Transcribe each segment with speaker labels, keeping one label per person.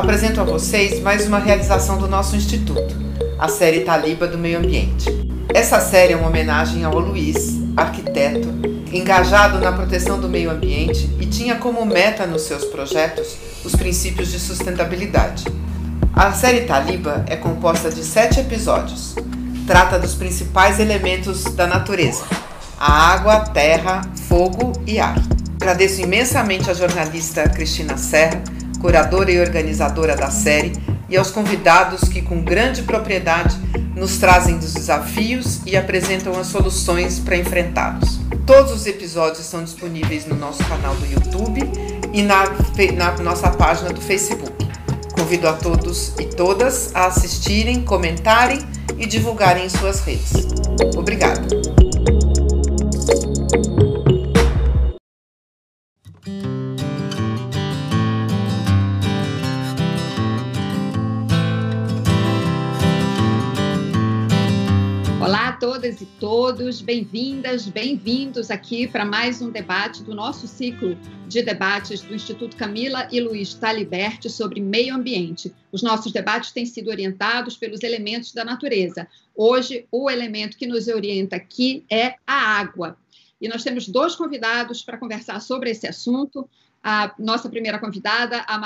Speaker 1: apresento a vocês mais uma realização do nosso instituto, a série Taliba do Meio Ambiente. Essa série é uma homenagem ao Luiz, arquiteto, engajado na proteção do meio ambiente e tinha como meta nos seus projetos os princípios de sustentabilidade. A série Taliba é composta de sete episódios. Trata dos principais elementos da natureza: a água, terra, fogo e ar. Agradeço imensamente à jornalista Cristina Serra curadora e organizadora da série, e aos convidados que, com grande propriedade, nos trazem dos desafios e apresentam as soluções para enfrentá-los. Todos os episódios estão disponíveis no nosso canal do YouTube e na, na nossa página do Facebook. Convido a todos e todas a assistirem, comentarem e divulgarem em suas redes. Obrigada!
Speaker 2: Todos, bem-vindas, bem-vindos aqui para mais um debate do nosso ciclo de debates do Instituto Camila e Luiz Taliberti sobre meio ambiente. Os nossos debates têm sido orientados pelos elementos da natureza. Hoje, o elemento que nos orienta aqui é a água. E nós temos dois convidados para conversar sobre esse assunto. A nossa primeira convidada, a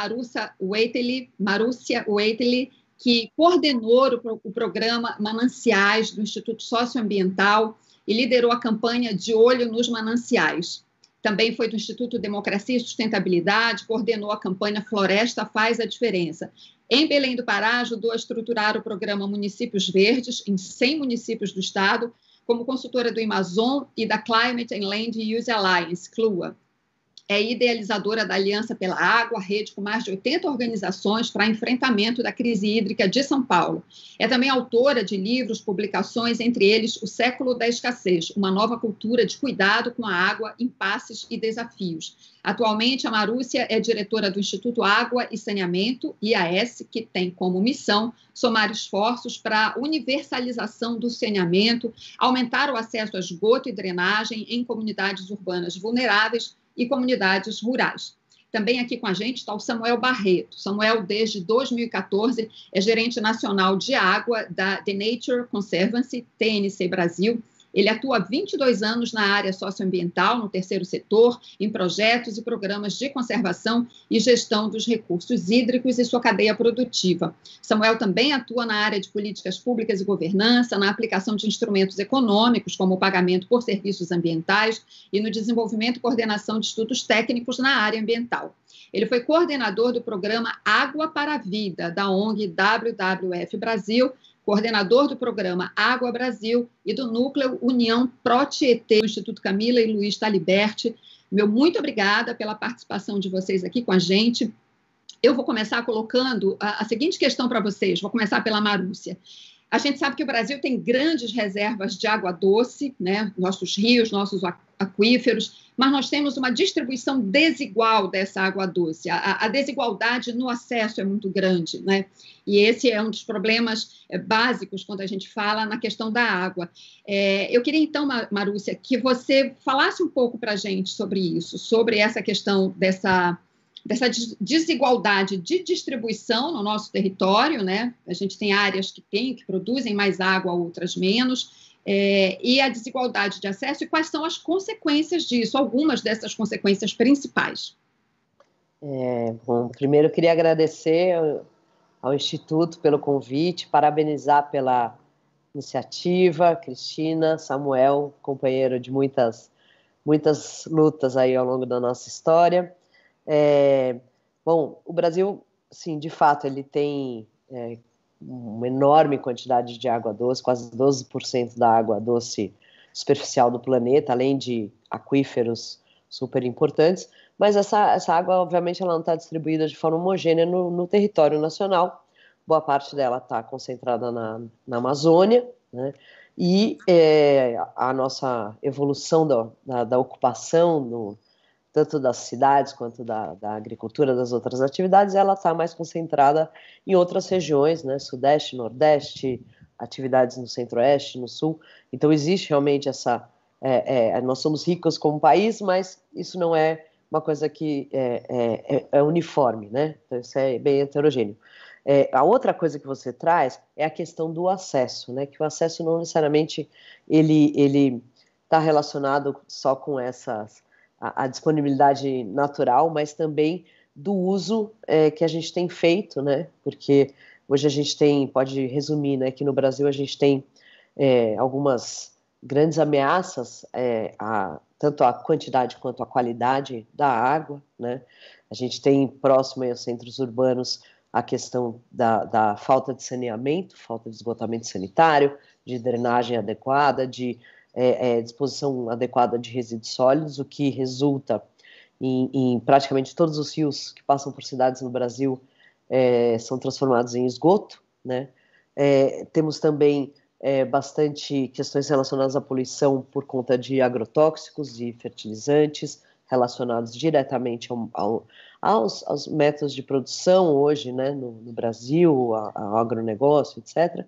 Speaker 2: Waitely, Marúcia Waitely, que coordenou o, o programa Mananciais do Instituto Socioambiental e liderou a campanha De Olho nos Mananciais. Também foi do Instituto Democracia e Sustentabilidade, coordenou a campanha Floresta Faz a Diferença. Em Belém do Pará, ajudou a estruturar o programa Municípios Verdes em 100 municípios do estado, como consultora do Amazon e da Climate and Land Use Alliance, CLUA é idealizadora da Aliança pela Água, rede com mais de 80 organizações para enfrentamento da crise hídrica de São Paulo. É também autora de livros, publicações, entre eles O Século da Escassez, uma nova cultura de cuidado com a água, impasses e desafios. Atualmente, a Marúcia é diretora do Instituto Água e Saneamento, IAS, que tem como missão somar esforços para a universalização do saneamento, aumentar o acesso a esgoto e drenagem em comunidades urbanas vulneráveis e comunidades rurais. Também aqui com a gente está o Samuel Barreto. Samuel, desde 2014, é gerente nacional de água da The Nature Conservancy, TNC Brasil, ele atua há 22 anos na área socioambiental, no terceiro setor, em projetos e programas de conservação e gestão dos recursos hídricos e sua cadeia produtiva. Samuel também atua na área de políticas públicas e governança, na aplicação de instrumentos econômicos, como o pagamento por serviços ambientais, e no desenvolvimento e coordenação de estudos técnicos na área ambiental. Ele foi coordenador do programa Água para a Vida, da ONG WWF Brasil, coordenador do programa Água Brasil e do núcleo União Pro-Tietê, do Instituto Camila e Luiz Taliberti. Meu muito obrigada pela participação de vocês aqui com a gente. Eu vou começar colocando a, a seguinte questão para vocês, vou começar pela Marúcia. A gente sabe que o Brasil tem grandes reservas de água doce, né? nossos rios, nossos aquíferos, mas nós temos uma distribuição desigual dessa água doce. A, a desigualdade no acesso é muito grande, né? E esse é um dos problemas é, básicos quando a gente fala na questão da água. É, eu queria então, Marúcia, que você falasse um pouco para a gente sobre isso, sobre essa questão dessa dessa desigualdade de distribuição no nosso território, né? A gente tem áreas que têm, que produzem mais água, outras menos, é, e a desigualdade de acesso e quais são as consequências disso, algumas dessas consequências principais.
Speaker 3: É, bom, primeiro eu queria agradecer ao Instituto pelo convite, parabenizar pela iniciativa, Cristina, Samuel, companheiro de muitas, muitas lutas aí ao longo da nossa história. É, bom, o Brasil, sim, de fato, ele tem é, uma enorme quantidade de água doce, quase 12% da água doce superficial do planeta, além de aquíferos super importantes, mas essa, essa água, obviamente, ela não está distribuída de forma homogênea no, no território nacional, boa parte dela está concentrada na, na Amazônia, né? e é, a nossa evolução da, da, da ocupação no, tanto das cidades quanto da, da agricultura, das outras atividades, ela está mais concentrada em outras regiões, né, sudeste, nordeste, atividades no centro-oeste, no sul. Então existe realmente essa, é, é, nós somos ricos como país, mas isso não é uma coisa que é, é, é, é uniforme, né? Então, isso é bem heterogêneo. É, a outra coisa que você traz é a questão do acesso, né? Que o acesso não necessariamente ele ele está relacionado só com essas a, a, disponibilidade natural, mas também do uso é, que a gente tem feito, né? Porque hoje a gente tem, pode resumir, né? Que no Brasil a gente tem é, algumas grandes ameaças é, a, tanto a quantidade quanto a qualidade da água, né? A gente tem próximo aos centros urbanos a questão da, da falta de saneamento, falta de esgotamento sanitário, de drenagem adequada, de é, é, disposição adequada de resíduos sólidos, o que resulta em, em, praticamente todos os rios que passam por cidades no Brasil é, são transformados em esgoto, né? É, temos também é, bastante questões relacionadas à poluição por conta de agrotóxicos e fertilizantes relacionados diretamente ao, aos, aos métodos de produção hoje, né, no, no Brasil, ao agronegócio, etc.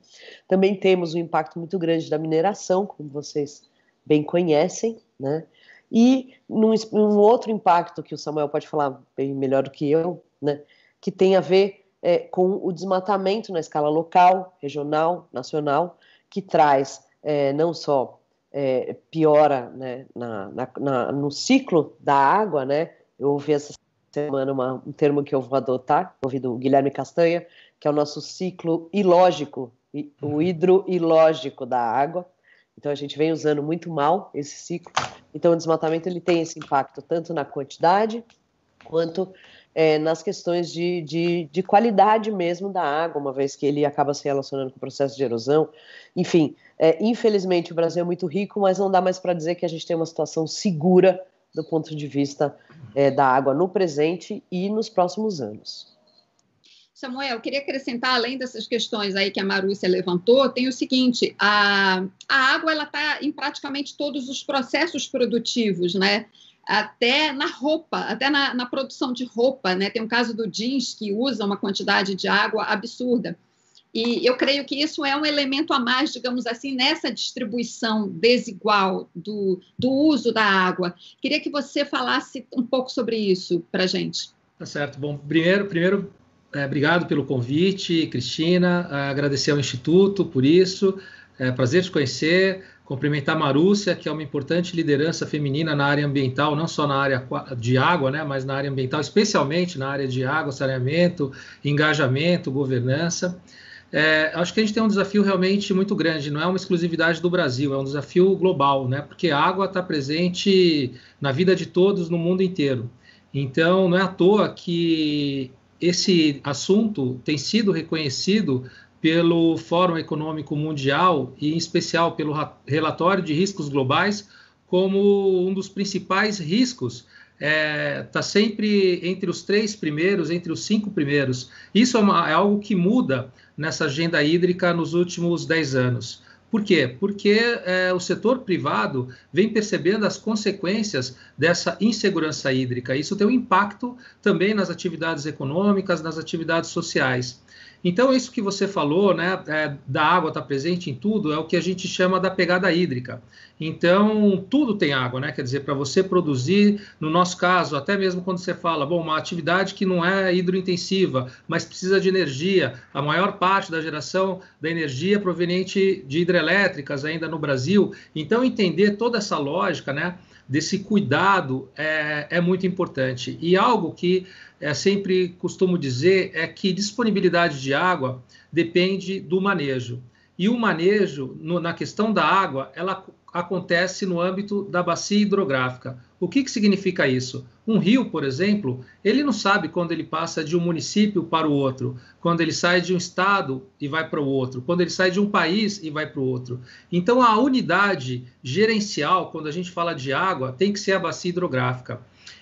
Speaker 3: Também temos um impacto muito grande da mineração, como vocês bem conhecem, né, e num, um outro impacto que o Samuel pode falar bem melhor do que eu, né, que tem a ver é, com o desmatamento na escala local, regional, nacional, que traz é, não só é, piora né, na, na, na, no ciclo da água, né? Eu ouvi essa semana uma, um termo que eu vou adotar, ouvi do Guilherme Castanha, que é o nosso ciclo ilógico, o uhum. hidroilógico da água. Então a gente vem usando muito mal esse ciclo. Então o desmatamento ele tem esse impacto tanto na quantidade quanto é, nas questões de, de, de, qualidade mesmo da água, uma vez que ele acaba se relacionando com o processo de erosão. Enfim, é, infelizmente o Brasil é muito rico, mas não dá mais para dizer que a gente tem uma situação segura do ponto de vista é, da água no presente e nos próximos anos.
Speaker 2: Samuel, eu queria acrescentar, além dessas questões aí que a Marúcia levantou, tem o seguinte: a, a água ela está em praticamente todos os processos produtivos, né? até na roupa, até na, na, produção de roupa, né? Tem um caso do jeans que usa uma quantidade de água absurda. E eu creio que isso é um elemento a mais, digamos assim, nessa distribuição desigual do, do uso da água. Queria que você falasse um pouco sobre isso para a gente.
Speaker 4: Tá certo. Bom, primeiro, primeiro é, obrigado pelo convite, Cristina. Agradecer ao Instituto por isso. É prazer te conhecer. Cumprimentar a Marúcia, que é uma importante liderança feminina na área ambiental, não só na área de água, né, mas na área ambiental, especialmente na área de água, saneamento, engajamento, governança. É, acho que a gente tem um desafio realmente muito grande, não é uma exclusividade do Brasil, é um desafio global, né? Porque a água está presente na vida de todos no mundo inteiro. Então, não é à toa que esse assunto tem sido reconhecido pelo Fórum Econômico Mundial e, em especial, pelo relatório de riscos globais, como um dos principais riscos. Está é, tá sempre entre os três primeiros, entre os cinco primeiros. Isso é, uma, é algo que muda nessa agenda hídrica nos últimos dez anos. Por quê? Porque é, o setor privado vem percebendo as consequências dessa insegurança hídrica. Isso tem um impacto também nas atividades econômicas, nas atividades sociais. Então, isso que você falou, né, é, da água estar tá presente em tudo, é o que a gente chama da pegada hídrica. Então, tudo tem água, né? Quer dizer, para você produzir, no nosso caso, até mesmo quando você fala, bom, uma atividade que não é hidrointensiva, mas precisa de energia, a maior parte da geração da energia é proveniente de hidrelétricas ainda no Brasil. Então, entender toda essa lógica, né? desse cuidado é, é muito importante. E algo que é, sempre costumo dizer é que disponibilidade de água depende do manejo. E o manejo, no, na questão da água, ela acontece no âmbito da bacia hidrográfica. O que, que significa isso? Um rio, por exemplo, ele não sabe quando ele passa de um município para o outro, quando ele sai de um estado e vai para o outro, quando ele sai de um país e vai para o outro. Então, a unidade gerencial, quando a gente fala de água, tem que ser a bacia hidrográfica.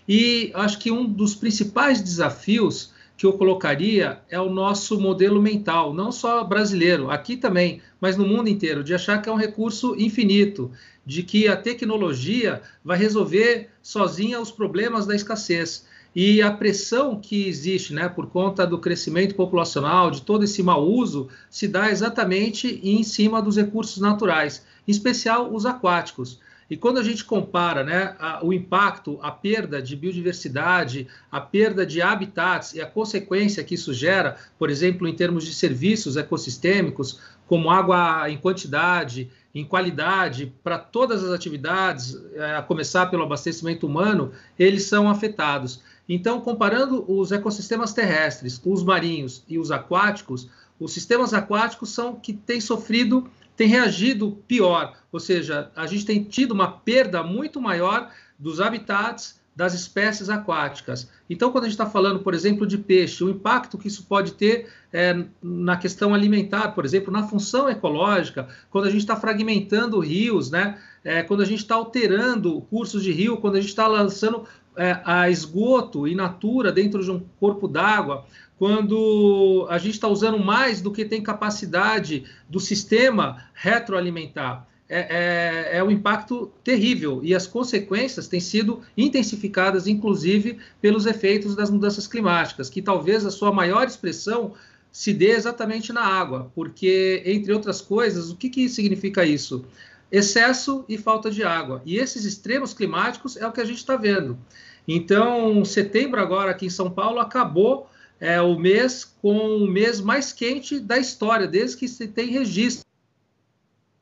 Speaker 4: E acho que um dos principais desafios que eu colocaria é o nosso modelo mental, não só brasileiro, aqui também, mas no mundo inteiro, de achar que é um recurso infinito, de que a tecnologia vai resolver sozinha os problemas da escassez. E a pressão que existe, né, por conta do crescimento populacional, de todo esse mau uso, se dá exatamente em cima dos recursos naturais, em especial os aquáticos. E quando a gente compara né, a, o impacto, a perda de biodiversidade, a perda de habitats e a consequência que isso gera, por exemplo, em termos de serviços ecossistêmicos, como água em quantidade, em qualidade, para todas as atividades, é, a começar pelo abastecimento humano, eles são afetados. Então, comparando os ecossistemas terrestres, os marinhos e os aquáticos, os sistemas aquáticos são que têm sofrido tem reagido pior, ou seja, a gente tem tido uma perda muito maior dos habitats das espécies aquáticas. Então, quando a gente está falando, por exemplo, de peixe, o impacto que isso pode ter é, na questão alimentar, por exemplo, na função ecológica, quando a gente está fragmentando rios, né? É, quando a gente está alterando cursos de rio, quando a gente está lançando é, a esgoto in natura dentro de um corpo d'água, quando a gente está usando mais do que tem capacidade do sistema retroalimentar. É, é, é, um impacto terrível e as consequências têm sido intensificadas, inclusive, pelos efeitos das mudanças climáticas, que talvez a sua maior expressão se dê exatamente na água, porque, entre outras coisas, o que, que significa isso? Excesso e falta de água. E esses extremos climáticos é o que a gente está vendo. Então, setembro agora aqui em São Paulo acabou é o mês com o mês mais quente da história, desde que se tem registro.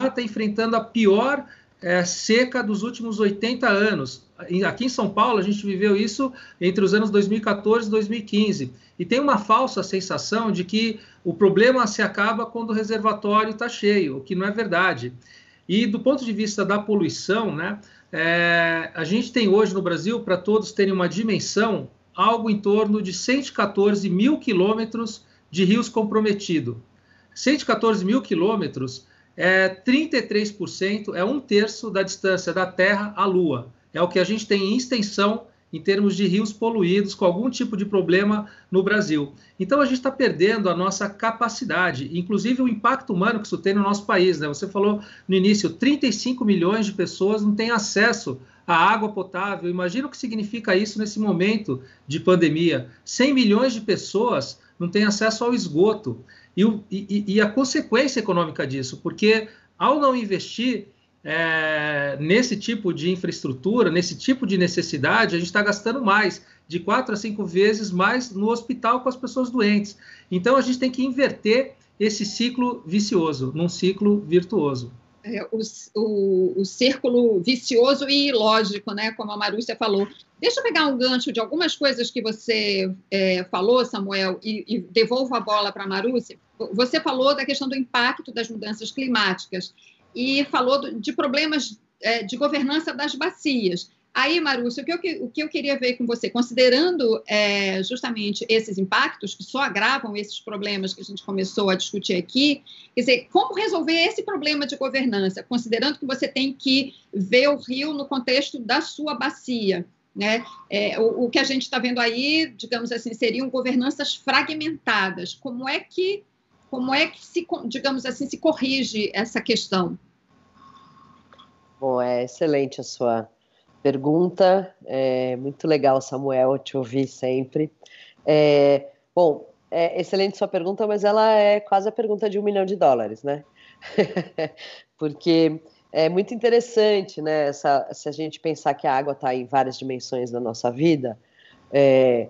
Speaker 4: Está enfrentando a pior é, seca dos últimos 80 anos. Aqui em São Paulo, a gente viveu isso entre os anos 2014 e 2015. E tem uma falsa sensação de que o problema se acaba quando o reservatório está cheio, o que não é verdade. E do ponto de vista da poluição, né, é, a gente tem hoje no Brasil, para todos terem uma dimensão, algo em torno de 114 mil quilômetros de rios comprometidos. 114 mil quilômetros é 33%, é um terço da distância da Terra à Lua. É o que a gente tem em extensão em termos de rios poluídos com algum tipo de problema no Brasil. Então a gente está perdendo a nossa capacidade, inclusive o impacto humano que isso tem no nosso país. Né? Você falou no início, 35 milhões de pessoas não têm acesso a água potável. Imagina o que significa isso nesse momento de pandemia. 100 milhões de pessoas não têm acesso ao esgoto. E, e, e a consequência econômica disso, porque ao não investir é, nesse tipo de infraestrutura, nesse tipo de necessidade, a gente está gastando mais, de quatro a cinco vezes mais no hospital com as pessoas doentes. Então a gente tem que inverter esse ciclo vicioso num ciclo virtuoso
Speaker 2: é, o, o, o, círculo vicioso e ilógico, né? Como a Marúcia falou. Deixa eu pegar um gancho de algumas coisas que você é, falou, Samuel, e, e devolvo a bola para a Marúcia. Você falou da questão do impacto das mudanças climáticas e falou de problemas é, de governança das bacias. Aí, Marúcio, o que, eu, o que eu queria ver com você, considerando é, justamente esses impactos, que só agravam esses problemas que a gente começou a discutir aqui, quer dizer, como resolver esse problema de governança, considerando que você tem que ver o rio no contexto da sua bacia, né? É, o, o, que a gente está vendo aí, digamos assim, seriam governanças fragmentadas. Como é que, como é que se, digamos assim, se corrige essa questão?
Speaker 3: Bom, é excelente a sua pergunta. É muito legal, Samuel, te ouvir sempre. É, bom, é excelente sua pergunta, mas ela é quase a pergunta de um milhão de dólares, né? Porque é muito interessante, né? Essa, se a gente pensar que a água está em várias dimensões da nossa vida, é,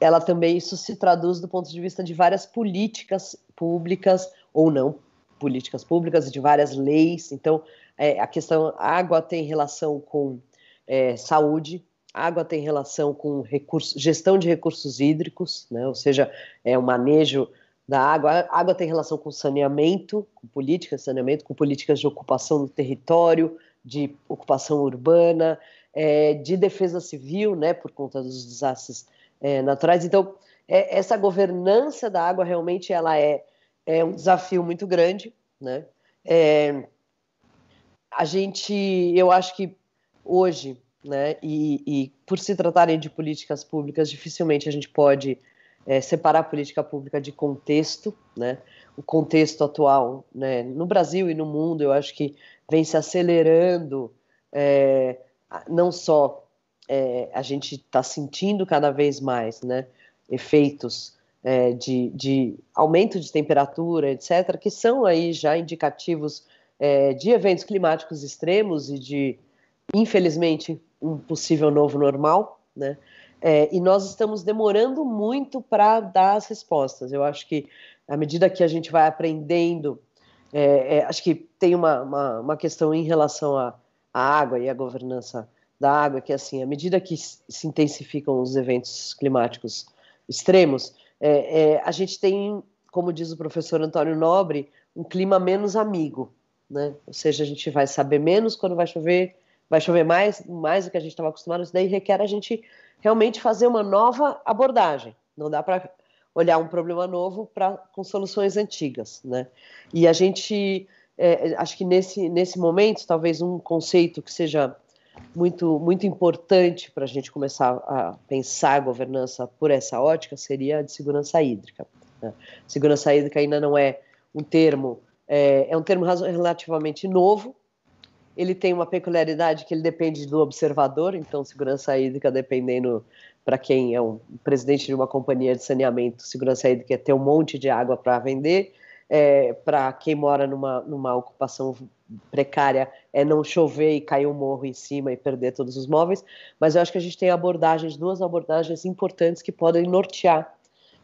Speaker 3: ela também isso se traduz do ponto de vista de várias políticas públicas ou não políticas públicas, de várias leis. Então, é, a questão água tem relação com é, saúde, água tem relação com recurso, gestão de recursos hídricos, né? ou seja, é o manejo da água. A água tem relação com saneamento, com políticas de saneamento, com políticas de ocupação do território, de ocupação urbana, é, de defesa civil, né, por conta dos desastres é, naturais. Então, é, essa governança da água realmente ela é, é um desafio muito grande, né? É, a gente, eu acho que hoje, né, e, e, por se tratarem de políticas públicas, dificilmente a gente pode é, separar a política pública de contexto, né? O contexto atual, né, no Brasil e no mundo, eu acho que vem se acelerando, é, não só é, a gente está sentindo cada vez mais, né, efeitos é, de, de, aumento de temperatura, etc., que são aí já indicativos é, de eventos climáticos extremos e de infelizmente, um possível novo normal, né? É, e nós estamos demorando muito para dar as respostas. Eu acho que, à medida que a gente vai aprendendo, é, é, acho que tem uma, uma, uma, questão em relação à, água e à governança da água, que assim, à medida que se intensificam os eventos climáticos extremos, é, é, a gente tem, como diz o professor Antônio Nobre, um clima menos amigo, né? Ou seja, a gente vai saber menos quando vai chover, vai chover mais, mais do que a gente estava acostumado. Isso daí requer a gente realmente fazer uma nova abordagem. Não dá para olhar um problema novo para com soluções antigas, né? E a gente, é, acho que nesse nesse momento, talvez um conceito que seja muito, muito importante para a gente começar a pensar a governança por essa ótica seria a de segurança hídrica. Né? Segurança hídrica ainda não é um termo, é, é um termo relativamente novo, ele tem uma peculiaridade que ele depende do observador, então segurança hídrica dependendo para quem é um presidente de uma companhia de saneamento, segurança hídrica é ter um monte de água para vender, é, para quem mora numa, numa ocupação precária é não chover e cair um morro em cima e perder todos os móveis, mas eu acho que a gente tem abordagens, duas abordagens importantes que podem nortear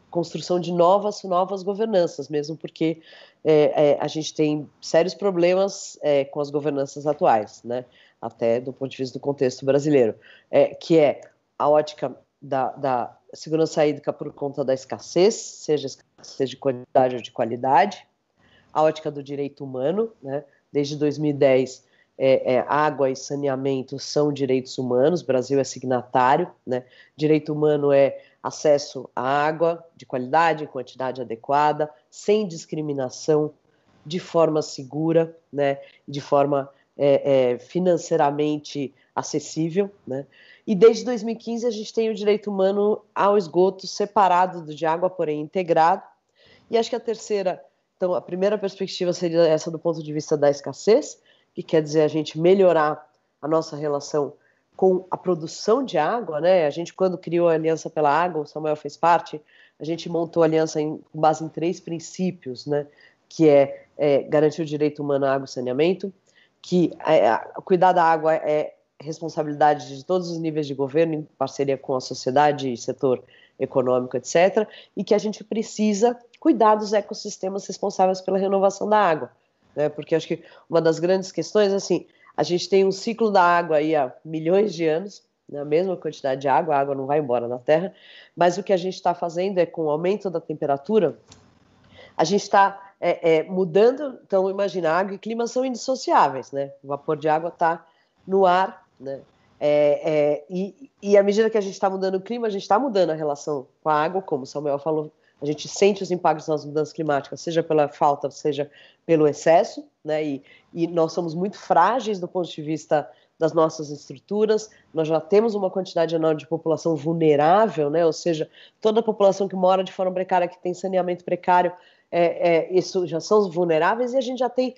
Speaker 3: construção de novas, novas governanças, mesmo porque é, é, a gente tem sérios problemas é, com as governanças atuais, né? até do ponto de vista do contexto brasileiro, é, que é a ótica da, da segurança hídrica por conta da escassez, seja escassez de quantidade ou de qualidade, a ótica do direito humano, né? Desde 2010, é, é, água e saneamento são direitos humanos, Brasil é signatário, né? Direito humano é acesso à água de qualidade, quantidade adequada, sem discriminação, de forma segura, né? De forma é, é, financeiramente acessível, né? E desde 2015 a gente tem o direito humano ao esgoto separado do de água, porém integrado. E acho que a terceira, então a primeira perspectiva seria essa do ponto de vista da escassez, que quer dizer a gente melhorar a nossa relação com a produção de água, né? A gente quando criou a Aliança pela Água, o Samuel fez parte, a gente montou a aliança em, com base em três princípios, né? Que é, é garantir o direito humano à água e saneamento, que é, cuidar da água é responsabilidade de todos os níveis de governo, em parceria com a sociedade, setor econômico, etc., e que a gente precisa cuidar dos ecossistemas responsáveis pela renovação da água, né? Porque acho que uma das grandes questões, assim, a gente tem um ciclo da água aí há milhões de anos, na né? mesma quantidade de água, a água não vai embora da Terra, mas o que a gente está fazendo é, com o aumento da temperatura, a gente está é, é, mudando, então imagina, água e clima são indissociáveis, né? O vapor de água está no ar né? É, é, e, e à medida que a gente está mudando o clima, a gente está mudando a relação com a água, como o Samuel falou, a gente sente os impactos das mudanças climáticas, seja pela falta, seja pelo excesso, né? E, e, nós somos muito frágeis do ponto de vista das nossas estruturas. Nós já temos uma quantidade enorme de população vulnerável, né? Ou seja, toda a população que mora de forma precária, que tem saneamento precário, é, é, isso já são vulneráveis e a gente já tem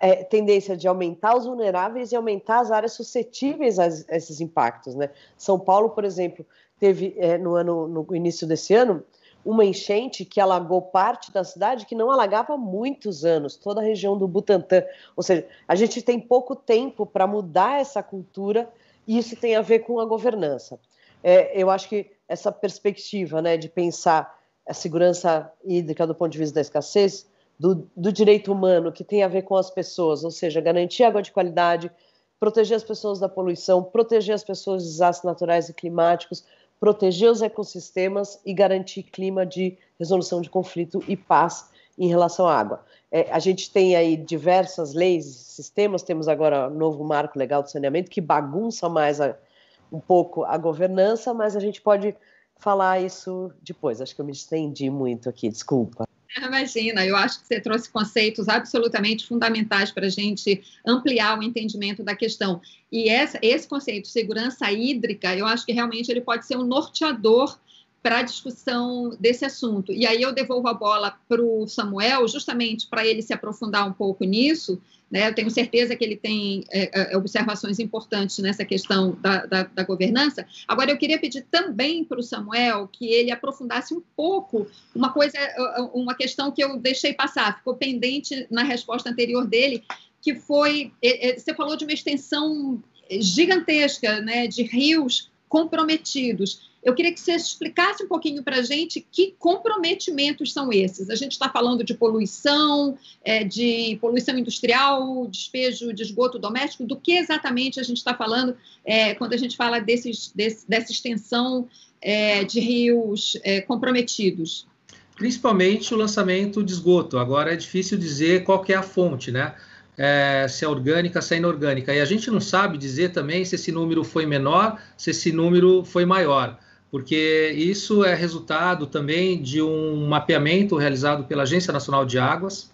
Speaker 3: é, tendência de aumentar os vulneráveis e aumentar as áreas suscetíveis a, a esses impactos. Né? São Paulo, por exemplo, teve é, no, ano, no início desse ano uma enchente que alagou parte da cidade que não alagava há muitos anos, toda a região do Butantã. Ou seja, a gente tem pouco tempo para mudar essa cultura e isso tem a ver com a governança. É, eu acho que essa perspectiva né, de pensar a segurança hídrica do ponto de vista da escassez do, do direito humano que tem a ver com as pessoas, ou seja, garantir água de qualidade, proteger as pessoas da poluição, proteger as pessoas de desastres naturais e climáticos, proteger os ecossistemas e garantir clima de resolução de conflito e paz em relação à água. É, a gente tem aí diversas leis sistemas, temos agora o novo marco legal de saneamento que bagunça mais a, um pouco a governança, mas a gente pode falar isso depois. Acho que eu me estendi muito aqui, desculpa.
Speaker 2: Imagina, eu acho que você trouxe conceitos absolutamente fundamentais para a gente ampliar o entendimento da questão. E essa, esse conceito segurança hídrica, eu acho que realmente ele pode ser um norteador para a discussão desse assunto. E aí eu devolvo a bola para o Samuel, justamente para ele se aprofundar um pouco nisso. Né? Eu tenho certeza que ele tem é, é, observações importantes nessa questão da, da, da, governança. Agora, eu queria pedir também para o Samuel que ele aprofundasse um pouco uma coisa, uma questão que eu deixei passar, ficou pendente na resposta anterior dele, que foi, você falou de uma extensão gigantesca né, de rios comprometidos. Eu queria que você explicasse um pouquinho para a gente que comprometimentos são esses. A gente está falando de poluição, é, de poluição industrial, despejo de esgoto doméstico. Do que exatamente a gente está falando é, quando a gente fala desses, desse, dessa extensão é, de rios é, comprometidos?
Speaker 4: Principalmente o lançamento de esgoto. Agora é difícil dizer qual é a fonte, né? É, se é orgânica, se é inorgânica. E a gente não sabe dizer também se esse número foi menor, se esse número foi maior porque isso é resultado também de um mapeamento realizado pela Agência Nacional de Águas.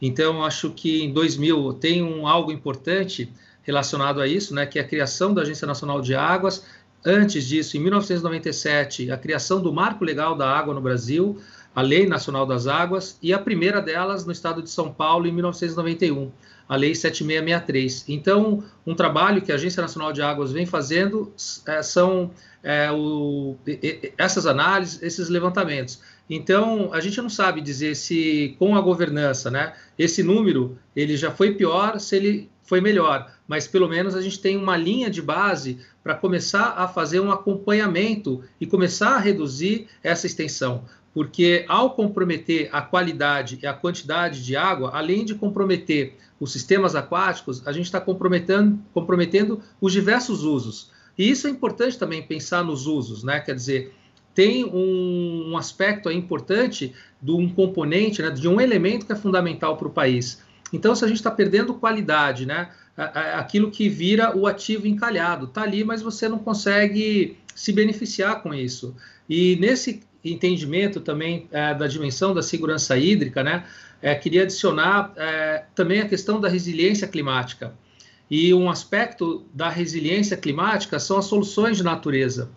Speaker 4: Então, acho que em 2000 tem um algo importante relacionado a isso, né, que é a criação da Agência Nacional de Águas. Antes disso, em 1997, a criação do Marco Legal da Água no Brasil, a Lei Nacional das Águas, e a primeira delas no estado de São Paulo, em 1991 a Lei 7663. Então, um trabalho que a Agência Nacional de Águas vem fazendo é, são é, o, essas análises, esses levantamentos. Então, a gente não sabe dizer se com a governança, né, esse número ele já foi pior, se ele foi melhor, mas pelo menos a gente tem uma linha de base para começar a fazer um acompanhamento e começar a reduzir essa extensão porque ao comprometer a qualidade e a quantidade de água, além de comprometer os sistemas aquáticos, a gente está comprometendo, comprometendo os diversos usos. E isso é importante também pensar nos usos, né? Quer dizer, tem um, um aspecto importante de um componente, né, de um elemento que é fundamental para o país. Então, se a gente está perdendo qualidade, né, aquilo que vira o ativo encalhado, está ali, mas você não consegue se beneficiar com isso. E nesse entendimento também é, da dimensão da segurança hídrica, né, é, queria adicionar é, também a questão da resiliência climática. E um aspecto da resiliência climática são as soluções de natureza,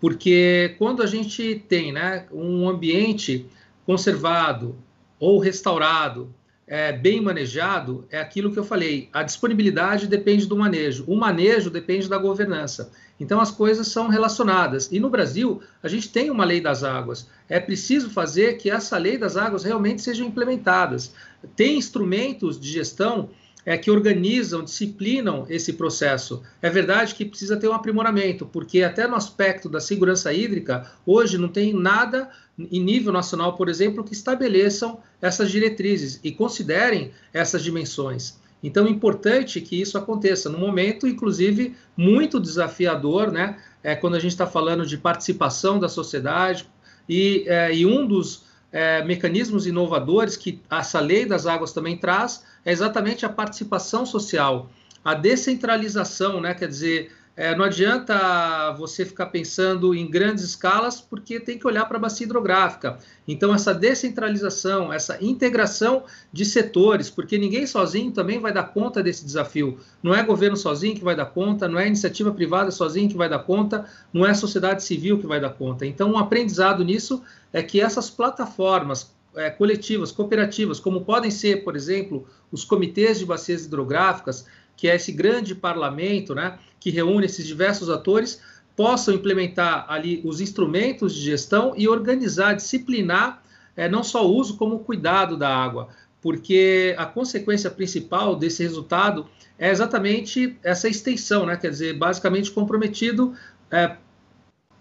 Speaker 4: porque quando a gente tem né, um ambiente conservado ou restaurado, é, bem manejado, é aquilo que eu falei. A disponibilidade depende do manejo, o manejo depende da governança. Então as coisas são relacionadas. E no Brasil, a gente tem uma lei das águas. É preciso fazer que essa lei das águas realmente sejam implementadas. Tem instrumentos de gestão é, que organizam, disciplinam esse processo. É verdade que precisa ter um aprimoramento, porque até no aspecto da segurança hídrica, hoje não tem nada em nível nacional, por exemplo, que estabeleçam essas diretrizes e considerem essas dimensões. Então, é importante que isso aconteça num momento, inclusive, muito desafiador, né? É, quando a gente está falando de participação da sociedade, e, é, e um dos é, mecanismos inovadores que essa lei das águas também traz é exatamente a participação social, a descentralização, né? Quer dizer, é, não adianta você ficar pensando em grandes escalas, porque tem que olhar para a bacia hidrográfica. Então, essa descentralização, essa integração de setores, porque ninguém sozinho também vai dar conta desse desafio. Não é governo sozinho que vai dar conta, não é iniciativa privada sozinho que vai dar conta, não é sociedade civil que vai dar conta. Então, um aprendizado nisso é que essas plataformas é, coletivas, cooperativas, como podem ser, por exemplo, os comitês de bacias hidrográficas, que é esse grande parlamento, né, que reúne esses diversos atores, possam implementar ali os instrumentos de gestão e organizar, disciplinar é, não só o uso, como o cuidado da água, porque a consequência principal desse resultado é exatamente essa extensão, né, quer dizer, basicamente comprometido é,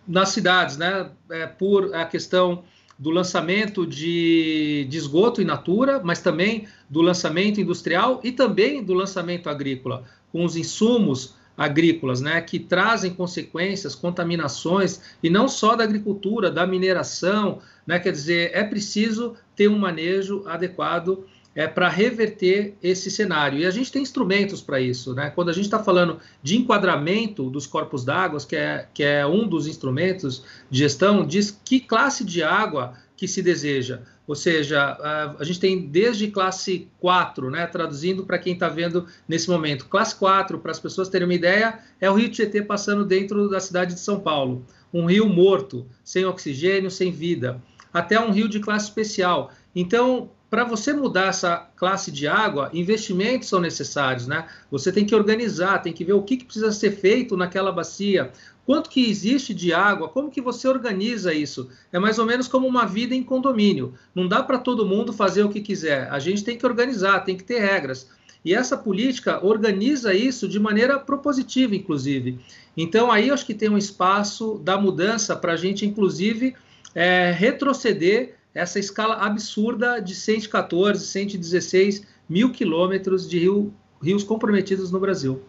Speaker 4: nas cidades, né, é, por a questão do lançamento de, de esgoto in natura, mas também do lançamento industrial e também do lançamento agrícola, com os insumos agrícolas, né, que trazem consequências, contaminações, e não só da agricultura, da mineração, né, quer dizer, é preciso ter um manejo adequado é, para reverter esse cenário. E a gente tem instrumentos para isso. Né? Quando a gente está falando de enquadramento dos corpos d'água, que é, que é um dos instrumentos de gestão, diz que classe de água que se deseja. Ou seja, a, gente tem desde classe 4, né, traduzindo para quem está vendo nesse momento. Classe 4, para as pessoas terem uma ideia, é o rio Tietê passando dentro da cidade de São Paulo. Um rio morto, sem oxigênio, sem vida. Até um rio de classe especial. Então, para você mudar essa classe de água, investimentos são necessários, né? Você tem que organizar, tem que ver o que, que precisa ser feito naquela bacia, quanto que existe de água, como que você organiza isso. É mais ou menos como uma vida em condomínio. Não dá para todo mundo fazer o que quiser. A gente tem que organizar, tem que ter regras. E essa política organiza isso de maneira propositiva, inclusive. Então, aí eu acho que tem um espaço da mudança para a gente, inclusive, é, retroceder essa escala absurda de 114, 116 mil quilômetros de rio, rios comprometidos no Brasil.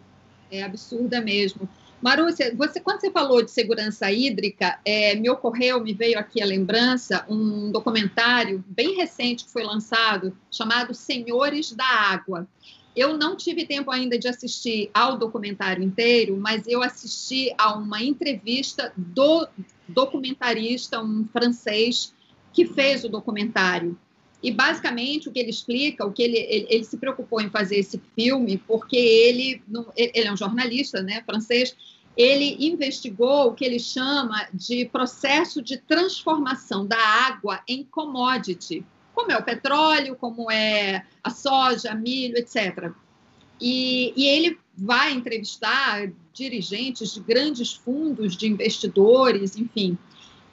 Speaker 2: É absurda mesmo. Marúcia, você, quando você falou de segurança hídrica, é, me ocorreu, me veio aqui a lembrança, um documentário bem recente que foi lançado, chamado Senhores da Água. Eu não tive tempo ainda de assistir ao documentário inteiro, mas eu assisti a uma entrevista do documentarista, um francês, que fez o documentário. E basicamente o que ele explica, o que ele, ele, ele, se preocupou em fazer esse filme, porque ele, ele é um jornalista né, francês, ele investigou o que ele chama de processo de transformação da água em commodity, como é o petróleo, como é a soja, milho, etc. E, e ele vai entrevistar dirigentes de grandes fundos de investidores, enfim,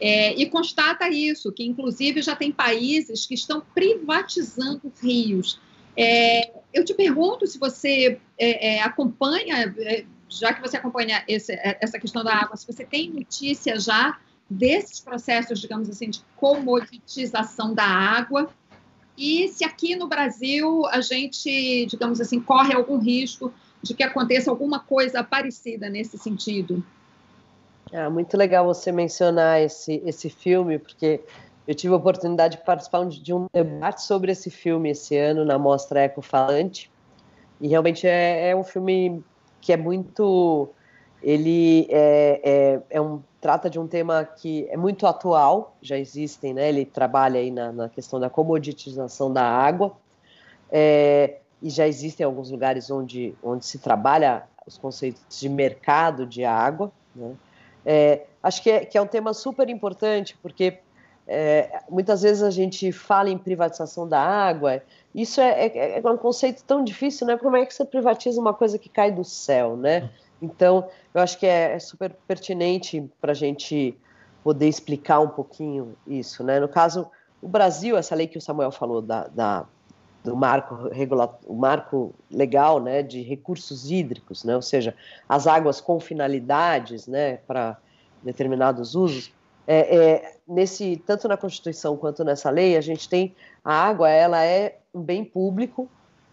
Speaker 2: é, e constata isso, que inclusive já tem países que estão privatizando rios. É, eu te pergunto se você é, é acompanha, é, já que você acompanha esse, é, essa questão da água, se você tem notícia já desses processos, digamos assim, de comoditização da água, e se aqui no Brasil a gente, digamos assim, corre algum risco de que aconteça alguma coisa parecida nesse sentido.
Speaker 3: É muito legal você mencionar esse, esse filme, porque eu tive a oportunidade de participar de um debate sobre esse filme esse ano na Mostra Ecofalante. E realmente é, é um filme que é muito. Ele é, é, é, um, trata de um tema que é muito atual, já existem, né? Ele trabalha aí na, na questão da comoditização da água. É, e já existem alguns lugares onde, onde se trabalha os conceitos de mercado de água. Né? É, acho que é, que é um tema super importante, porque é, muitas vezes a gente fala em privatização da água, isso é, é, é, um conceito tão difícil, né? Como é que você privatiza uma coisa que cai do céu, né? Então, eu acho que é, é super pertinente para a gente poder explicar um pouquinho isso, né? No caso, o Brasil, essa lei que o Samuel falou da, da do marco regular, o marco legal, né, de recursos hídricos, né, ou seja, as águas com finalidades, né, para determinados usos. É, é, nesse tanto na Constituição quanto nessa lei a gente tem a água, ela é um bem público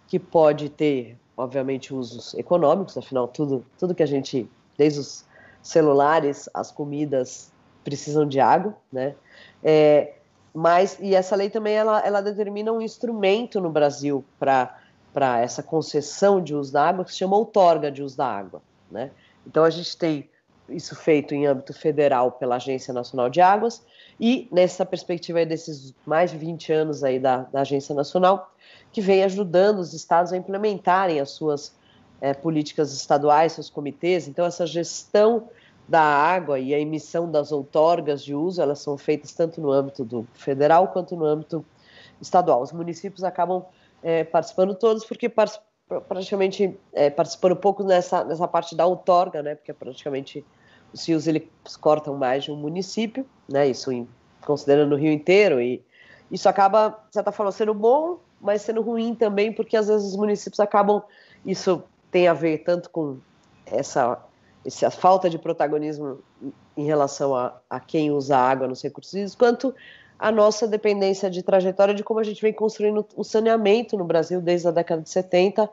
Speaker 3: que pode ter, obviamente, usos econômicos. Afinal, tudo tudo que a gente, desde os celulares, as comidas precisam de água, né? É, mas e essa lei também ela, ela determina um instrumento no Brasil para essa concessão de uso da água que se chama outorga de uso da água, né? Então a gente tem isso feito em âmbito federal pela Agência Nacional de Águas e nessa perspectiva desses mais de 20 anos aí da, da Agência Nacional que vem ajudando os estados a implementarem as suas é, políticas estaduais, seus comitês. Então essa gestão da água e a emissão das outorgas de uso, elas são feitas tanto no âmbito do federal quanto no âmbito estadual. Os municípios acabam é, participando todos porque praticamente é, participando pouco nessa, nessa parte da outorga, né, porque praticamente os rios eles cortam mais de um município, né, isso em, considerando o rio inteiro, e isso acaba, de certa forma, sendo bom, mas sendo ruim também, porque às vezes os municípios acabam, isso tem a ver tanto com essa essa falta de protagonismo em relação a, a quem usa água nos recursos hídricos, quanto a nossa dependência de trajetória de como a gente vem construindo o saneamento no Brasil desde a década de 70,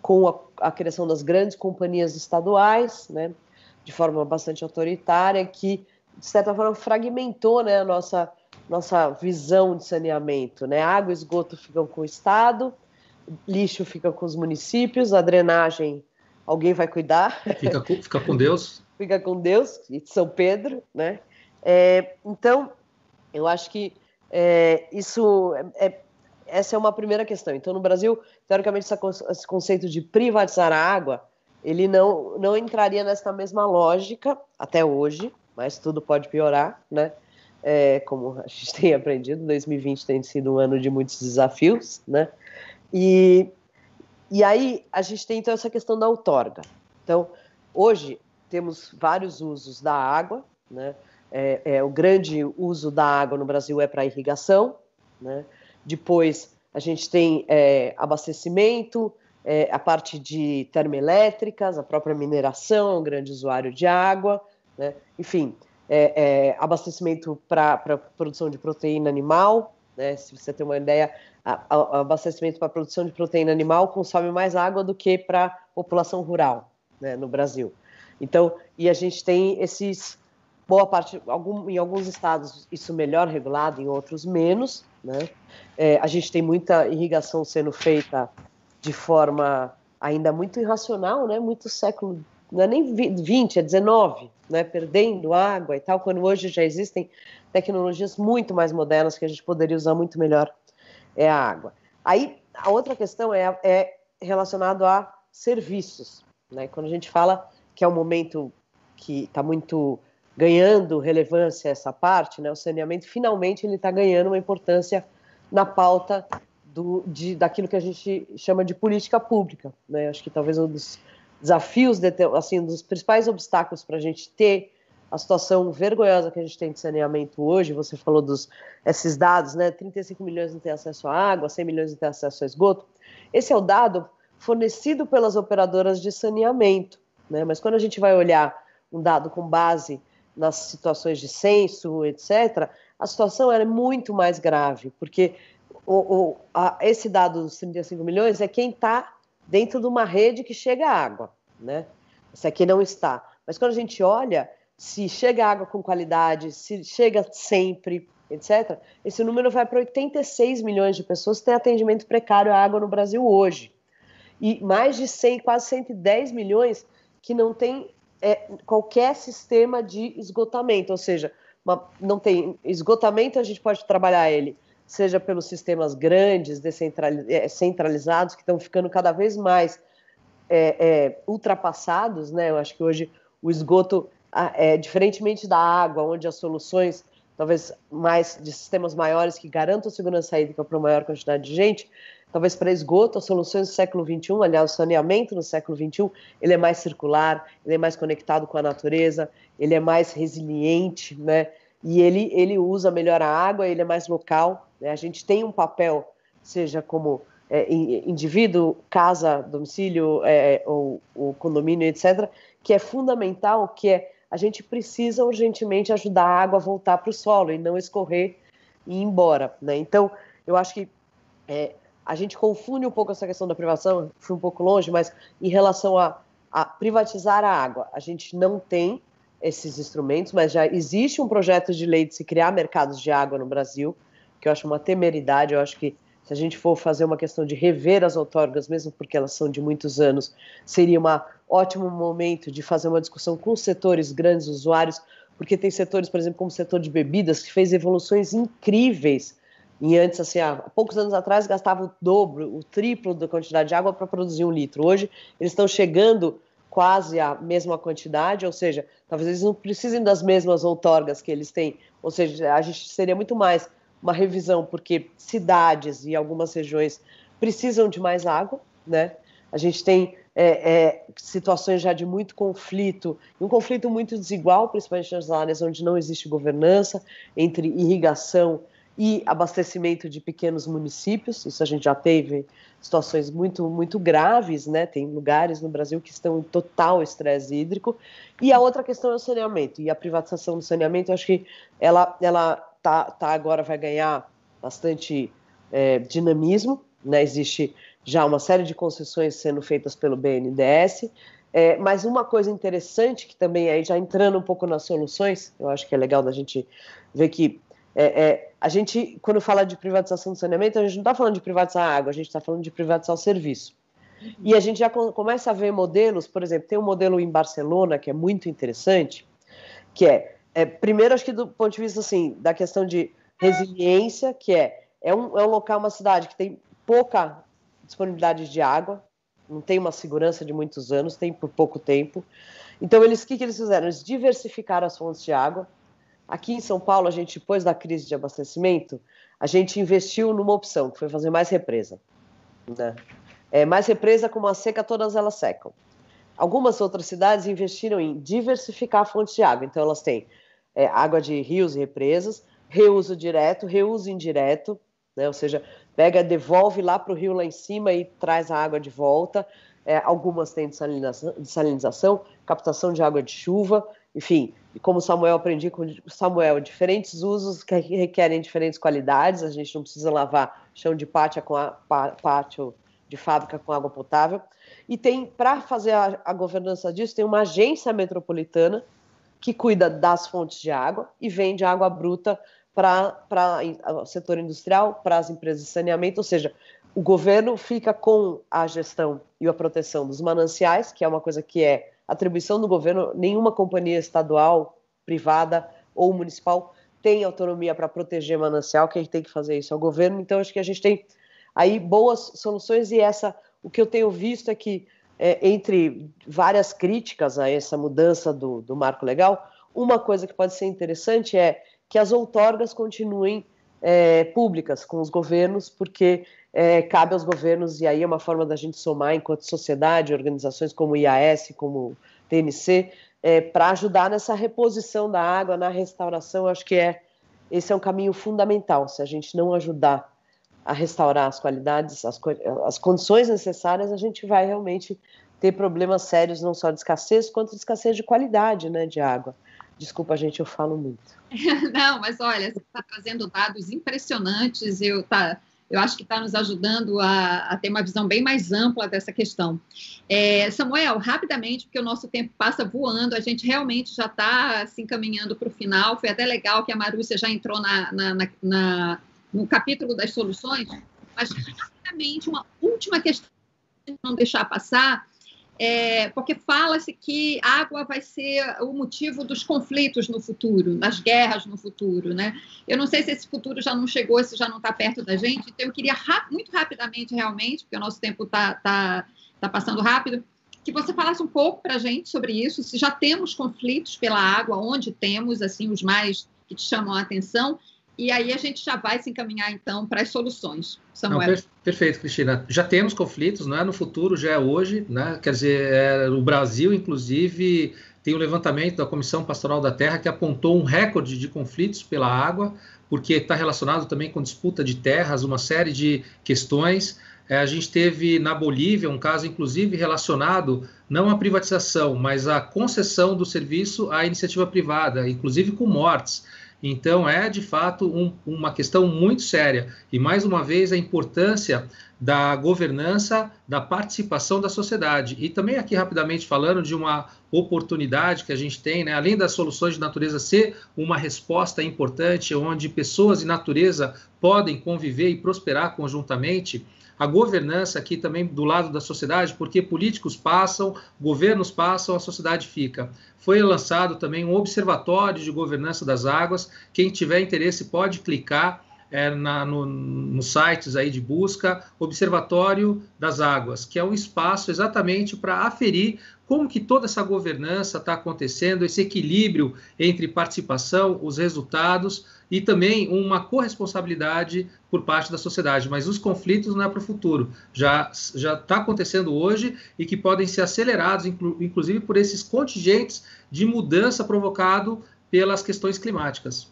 Speaker 3: com a, a criação das grandes companhias estaduais, né, de forma bastante autoritária, que, de certa forma, fragmentou né, a nossa, nossa visão de saneamento. Né? Água e esgoto ficam com o Estado, lixo fica com os municípios, a drenagem alguém vai cuidar.
Speaker 4: Fica com, fica com Deus.
Speaker 3: fica com Deus, e São Pedro, né? É, então, eu acho que é, isso é, é, essa é uma primeira questão. Então, no Brasil, teoricamente, esse conceito de privatizar a água, ele não, não entraria nessa mesma lógica até hoje, mas tudo pode piorar, né? É, como a gente tem aprendido, 2020 tem sido um ano de muitos desafios, né? E e aí a gente tem então essa questão da outorga. Então, hoje temos vários usos da água, né? É, é, o grande uso da água no Brasil é para irrigação, né? Depois a gente tem é, abastecimento, é, a parte de termoelétricas, a própria mineração, um grande usuário de água, né? enfim, é, é, abastecimento para produção de proteína animal, né? se você tem uma ideia, o abastecimento para produção de proteína animal consome mais água do que para a população rural né, no Brasil. Então, e a gente tem esses boa parte, algum, em alguns estados isso melhor regulado, em outros menos, né? É, a gente tem muita irrigação sendo feita de forma ainda muito irracional, né? Muito século, não é nem 20, é 19, né? Perdendo água e tal, quando hoje já existem tecnologias muito mais modernas que a gente poderia usar muito melhor é a água. Aí a outra questão é, é relacionado a serviços, né? Quando a gente fala que é um momento que está muito ganhando relevância essa parte, né? O saneamento finalmente ele está ganhando uma importância na pauta do, de, daquilo que a gente chama de política pública, né? Acho que talvez um dos desafios, de, assim, um dos principais obstáculos para a gente ter a situação vergonhosa que a gente tem de saneamento hoje, você falou dos esses dados, né? 35 milhões não têm acesso à água, 100 milhões não têm acesso ao esgoto. Esse é o dado fornecido pelas operadoras de saneamento, né? Mas quando a gente vai olhar um dado com base nas situações de censo, etc., a situação era muito mais grave, porque o, o, a, esse dado dos 35 milhões é quem está dentro de uma rede que chega água, né? Esse aqui não está. Mas quando a gente olha, se chega água com qualidade, se chega sempre, etc., esse número vai para 86 milhões de pessoas que têm atendimento precário à água no Brasil hoje. E mais de 100, quase 110 milhões que não têm é, qualquer sistema de esgotamento, ou seja, uma, não tem esgotamento, a gente pode trabalhar ele, seja pelos sistemas grandes, é, centralizados, que estão ficando cada vez mais é, é, ultrapassados, né? Eu acho que hoje o esgoto, é, diferentemente da água, onde as soluções talvez mais de sistemas maiores que garantam segurança hídrica para uma maior quantidade de gente, talvez para esgoto, as soluções do século XXI, aliás, o saneamento no século XXI, ele é mais circular, ele é mais conectado com a natureza, ele é mais resiliente, né? E ele, ele usa melhor a água, ele é mais local. Né? A gente tem um papel, seja como é, indivíduo, casa, domicílio, é, ou, ou condomínio, etc., que é fundamental, que é a gente precisa urgentemente ajudar a água a voltar para o solo e não escorrer e ir embora. Né? Então, eu acho que é, a gente confunde um pouco essa questão da privação, fui um pouco longe, mas em relação a, a privatizar a água, a gente não tem esses instrumentos, mas já existe um projeto de lei de se criar mercados de água no Brasil, que eu acho uma temeridade, eu acho que se a gente for fazer uma questão de rever as outorgas, mesmo porque elas são de muitos anos, seria um ótimo momento de fazer uma discussão com os setores grandes usuários, porque tem setores, por exemplo, como o setor de bebidas, que fez evoluções incríveis e antes, assim, há poucos anos atrás, gastava o dobro, o triplo da quantidade de água para produzir um litro. Hoje, eles estão chegando quase à mesma quantidade, ou seja, talvez eles não precisem das mesmas outorgas que eles têm. Ou seja, a gente seria muito mais uma revisão, porque cidades e algumas regiões precisam de mais água, né? A gente tem é, é, situações já de muito conflito, um conflito muito desigual, principalmente nas áreas onde não existe governança, entre irrigação e abastecimento de pequenos municípios. Isso a gente já teve situações muito muito graves, né? Tem lugares no Brasil que estão em total estresse hídrico. E a outra questão é o saneamento e a privatização do saneamento. Acho que ela ela tá, tá agora vai ganhar bastante é, dinamismo, né? Existe já uma série de concessões sendo feitas pelo BNDES. É, mas uma coisa interessante que também aí já entrando um pouco nas soluções, eu acho que é legal da gente ver que é, é, a gente, quando fala de privatização do saneamento, a gente não está falando de privatizar a água, a gente está falando de privatizar o serviço. Uhum. E a gente já começa a ver modelos, por exemplo, tem um modelo em Barcelona que é muito interessante, que é, é primeiro, acho que do ponto de vista assim, da questão de resiliência, que é, é um, é um local, uma cidade que tem pouca disponibilidade de água, não tem uma segurança de muitos anos, tem por pouco tempo. Então, eles o que, que eles fizeram? Eles diversificaram as fontes de água, Aqui em São Paulo, a gente, depois da crise de abastecimento, a gente investiu numa opção, que foi fazer mais represa. Né? É, mais represa, com uma seca, todas elas secam. Algumas outras cidades investiram em diversificar a fonte de água. Então, elas têm é, água de rios e represas, reuso direto, reuso indireto, né? ou seja, pega, devolve lá para o rio lá em cima e traz a água de volta. É, algumas têm desalinização, desalinização, captação de água de chuva, enfim, como Samuel aprendi com Samuel, diferentes usos que requerem diferentes qualidades. A gente não precisa lavar chão de pátio com a, pátio de fábrica com água potável. E tem, para fazer a, a governança disso, tem uma agência metropolitana que cuida das fontes de água e vende água bruta para o setor industrial, para as empresas de saneamento, ou seja, o governo fica com a gestão e a proteção dos mananciais, que é uma coisa que é atribuição do governo, nenhuma companhia estadual, privada ou municipal tem autonomia para proteger manancial, quem tem que fazer isso é o governo, então acho que a gente tem aí boas soluções e essa, o que eu tenho visto é que é, entre várias críticas a essa mudança do, do marco legal, uma coisa que pode ser interessante é que as outorgas continuem é, públicas com os governos, porque é, cabe aos governos, e aí é uma forma da gente somar enquanto sociedade, organizações como o IAS, como o TNC, é, para ajudar nessa reposição da água, na restauração, acho que é esse é um caminho fundamental. Se a gente não ajudar a restaurar as qualidades, as, as condições necessárias, a gente vai realmente ter problemas sérios, não só de escassez, quanto de escassez de qualidade né, de água. Desculpa, gente, eu falo muito.
Speaker 2: Não, mas olha, você está trazendo dados impressionantes, eu, tá, eu acho que está nos ajudando a, a, ter uma visão bem mais ampla dessa questão. É, Samuel, rapidamente, porque o nosso tempo passa voando, a gente realmente já está se encaminhando para o final. Foi até legal que a Marúcia já entrou na, na, na, na no capítulo das soluções, mas rapidamente, uma última questão não deixar passar é, porque fala-se que água vai ser o motivo dos conflitos no futuro, das guerras no futuro, né? Eu não sei se esse futuro já não chegou, se já não está perto da gente, então eu queria muito rapidamente, realmente, porque o nosso tempo está tá, tá passando rápido, que você falasse um pouco para a gente sobre isso, se já temos conflitos pela água, onde temos, assim, os mais que te chamam a atenção, e aí a gente já vai se encaminhar então para as soluções. Samuel. Não, per
Speaker 4: perfeito, Cristina. Já temos conflitos, não é no futuro, já é hoje, né? Quer dizer, é, o Brasil, inclusive, tem o um levantamento da Comissão Pastoral da Terra que apontou um recorde de conflitos pela água, porque está relacionado também com disputa de terras, uma série de questões. É, a gente teve na Bolívia um caso, inclusive, relacionado não à privatização, mas à concessão do serviço à iniciativa privada, inclusive com mortes. Então, é de fato um, uma questão muito séria. E, mais uma vez, a importância da governança, da participação da sociedade. E também, aqui rapidamente falando de uma oportunidade que a gente tem, né? além das soluções de natureza ser uma resposta importante, onde pessoas e natureza podem conviver e prosperar conjuntamente a governança aqui também do lado da sociedade, porque políticos passam, governos passam, a sociedade fica. Foi lançado também um observatório de governança das águas. Quem tiver interesse pode clicar é, na, no, nos sites aí de busca, Observatório das Águas, que é um espaço exatamente para aferir como que toda essa governança está acontecendo, esse equilíbrio entre participação, os resultados e também uma corresponsabilidade por parte da sociedade. Mas os conflitos não é para o futuro, já já está acontecendo hoje e que podem ser acelerados, inclu, inclusive por esses contingentes de mudança provocado pelas questões climáticas.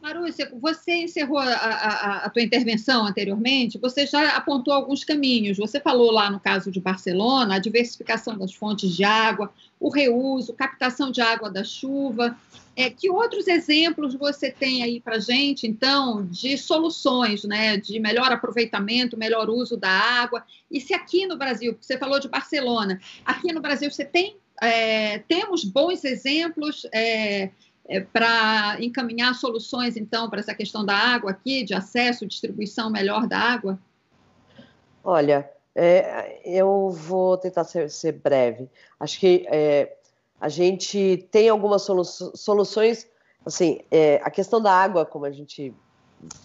Speaker 2: Marúcia, você encerrou a, a, a, tua intervenção anteriormente, você já apontou alguns caminhos. Você falou lá no caso de Barcelona, a diversificação das fontes de água, o reuso, captação de água da chuva. É, que outros exemplos você tem aí para gente, então, de soluções, né, de melhor aproveitamento, melhor uso da água? E se aqui no Brasil, você falou de Barcelona, aqui no Brasil você tem, é, temos bons exemplos é, é, para encaminhar soluções, então, para essa questão da água aqui, de acesso, distribuição melhor da água?
Speaker 3: Olha, é, eu vou tentar ser, ser breve. Acho que é, a gente tem algumas solu soluções. Assim, é, a questão da água, como a gente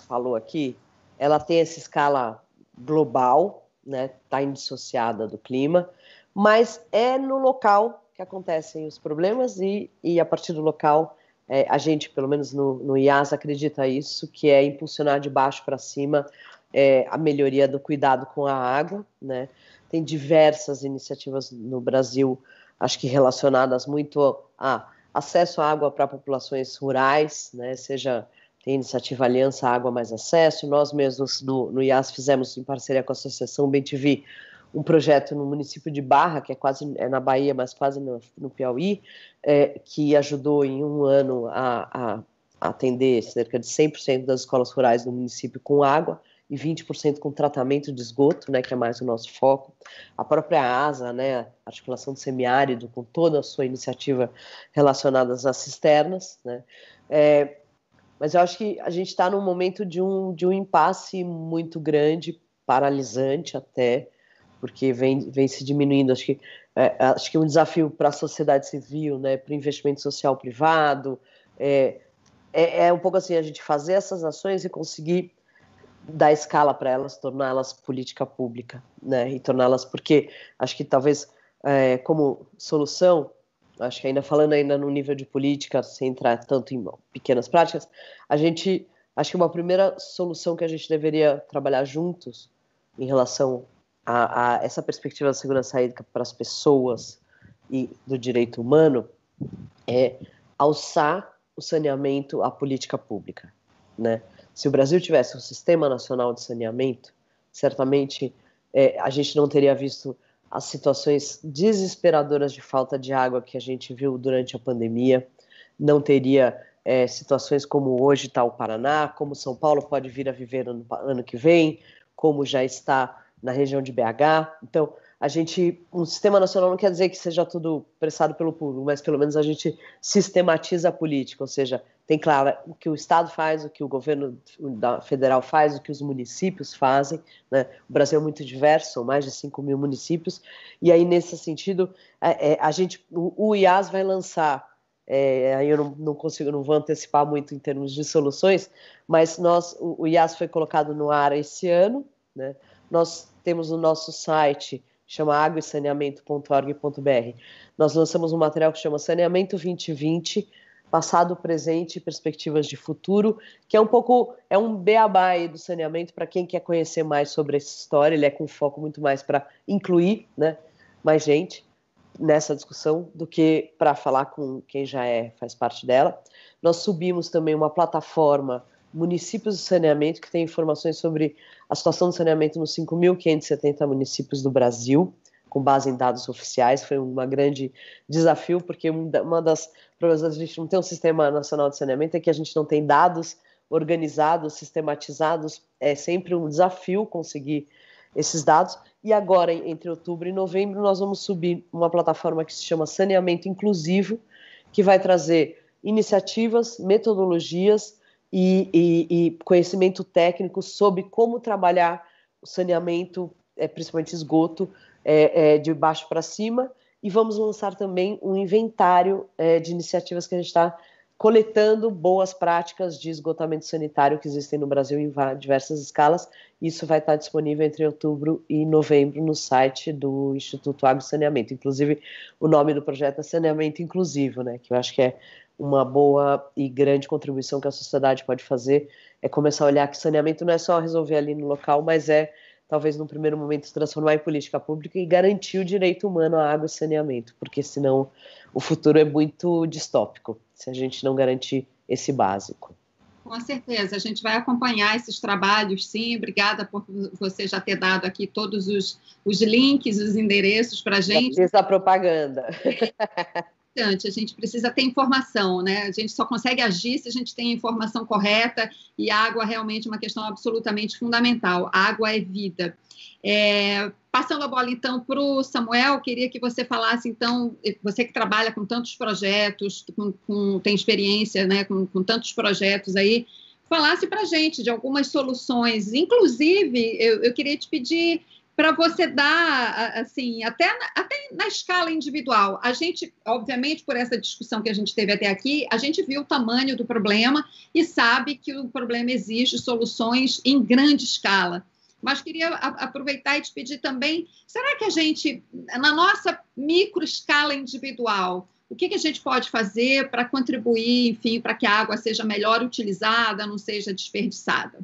Speaker 3: falou aqui, ela tem essa escala global, né? Está indissociada do clima, mas é no local que acontecem os problemas e, e a partir do local é, a gente, pelo menos no, no IAS, acredita isso, que é impulsionar de baixo para cima é, a melhoria do cuidado com a água, né? Tem diversas iniciativas no Brasil, acho que relacionadas muito a acesso à água para populações rurais, né? Seja tem iniciativa Aliança Água Mais Acesso, nós mesmos no, no IAS fizemos, em parceria com a Associação BTV, um projeto no município de Barra, que é quase é na Bahia, mas quase no, no Piauí, é, que ajudou em um ano a, a atender cerca de 100% das escolas rurais do município com água e 20% com tratamento de esgoto, né, que é mais o nosso foco. A própria ASA, né, articulação do semiárido, com toda a sua iniciativa relacionada às cisternas, né, é, mas eu acho que a gente está num momento de um, de um impasse muito grande, paralisante até, porque vem, vem se diminuindo. Acho que, é, acho que um desafio para a sociedade civil, né, para o investimento social privado, é, é, é, um pouco assim, a gente fazer essas ações e conseguir dar escala para elas, torná-las política pública, né, e torná-las, porque acho que talvez é, como solução acho que ainda falando ainda no nível de política, sem entrar tanto em pequenas práticas, a gente, acho que uma primeira solução que a gente deveria trabalhar juntos em relação a, a essa perspectiva da segurança hídrica para as pessoas e do direito humano é alçar o saneamento à política pública, né? Se o Brasil tivesse um sistema nacional de saneamento, certamente é, a gente não teria visto as situações desesperadoras de falta de água que a gente viu durante a pandemia, não teria é, situações como hoje está o Paraná, como São Paulo pode vir a viver ano, ano que vem, como já está na região de BH. Então, a gente, um sistema nacional não quer dizer que seja tudo prestado pelo público, mas pelo menos a gente sistematiza a política, ou seja, tem claro o que o Estado faz, o que o governo federal faz, o que os municípios fazem. Né? O Brasil é muito diverso, são mais de 5 mil municípios, e aí, nesse sentido, é, é, a gente, o, IAS vai lançar, é, aí eu não, não, consigo, não vou antecipar muito em termos de soluções, mas nós, o, o IAS foi colocado no ar esse ano, né? nós temos no nosso site, chama aguaesaneamento.org.br, nós lançamos um material que chama Saneamento 2020, passado, presente e perspectivas de futuro, que é um pouco é um beabá aí do saneamento para quem quer conhecer mais sobre essa história. Ele é com foco muito mais para incluir, né, mais gente nessa discussão do que para falar com quem já é faz parte dela. Nós subimos também uma plataforma Municípios de Saneamento que tem informações sobre a situação do saneamento nos 5.570 municípios do Brasil com base em dados oficiais, foi um grande desafio, porque uma das problemas da gente não ter um sistema nacional de saneamento é que a gente não tem dados organizados, sistematizados, é sempre um desafio conseguir esses dados. E agora, entre outubro e novembro, nós vamos subir uma plataforma que se chama Saneamento Inclusivo, que vai trazer iniciativas, metodologias e, e, e conhecimento técnico sobre como trabalhar o saneamento, é, principalmente esgoto, é, é, de baixo para cima, e vamos lançar também um inventário é, de iniciativas que a gente está coletando boas práticas de esgotamento sanitário que existem no Brasil em diversas escalas. Isso vai estar disponível entre outubro e novembro no site do Instituto Água e Saneamento. Inclusive, o nome do projeto é Saneamento Inclusivo, né? Que eu acho que é uma boa e grande contribuição que a sociedade pode fazer. É começar a olhar que saneamento não é só resolver ali no local, mas é talvez no primeiro momento transformar em política pública e garantir o direito humano à água e saneamento, porque senão o futuro é muito distópico se a gente não garantir esse básico.
Speaker 2: Com certeza, a gente vai acompanhar esses trabalhos, sim. Obrigada por você já ter dado aqui todos os, os links, os endereços para a gente.
Speaker 3: Fiz a propaganda.
Speaker 2: importante, a gente precisa ter informação, né? A gente só consegue agir se a gente tem a informação correta e água é realmente uma questão absolutamente fundamental. água é vida. É, passando a bola então para o Samuel, queria que você falasse então, você que trabalha com tantos projetos, com, com tem experiência, né, com, com tantos projetos aí, falasse para gente de algumas soluções. Inclusive, eu, eu queria te pedir para você dar, assim, até na, até na escala individual. A gente, obviamente, por essa discussão que a gente teve até aqui, a gente viu o tamanho do problema e sabe que o problema exige soluções em grande escala. Mas queria aproveitar e te pedir também: será que a gente, na nossa micro escala individual, o que, que a gente pode fazer para contribuir, enfim, para que a água seja melhor utilizada, não seja desperdiçada?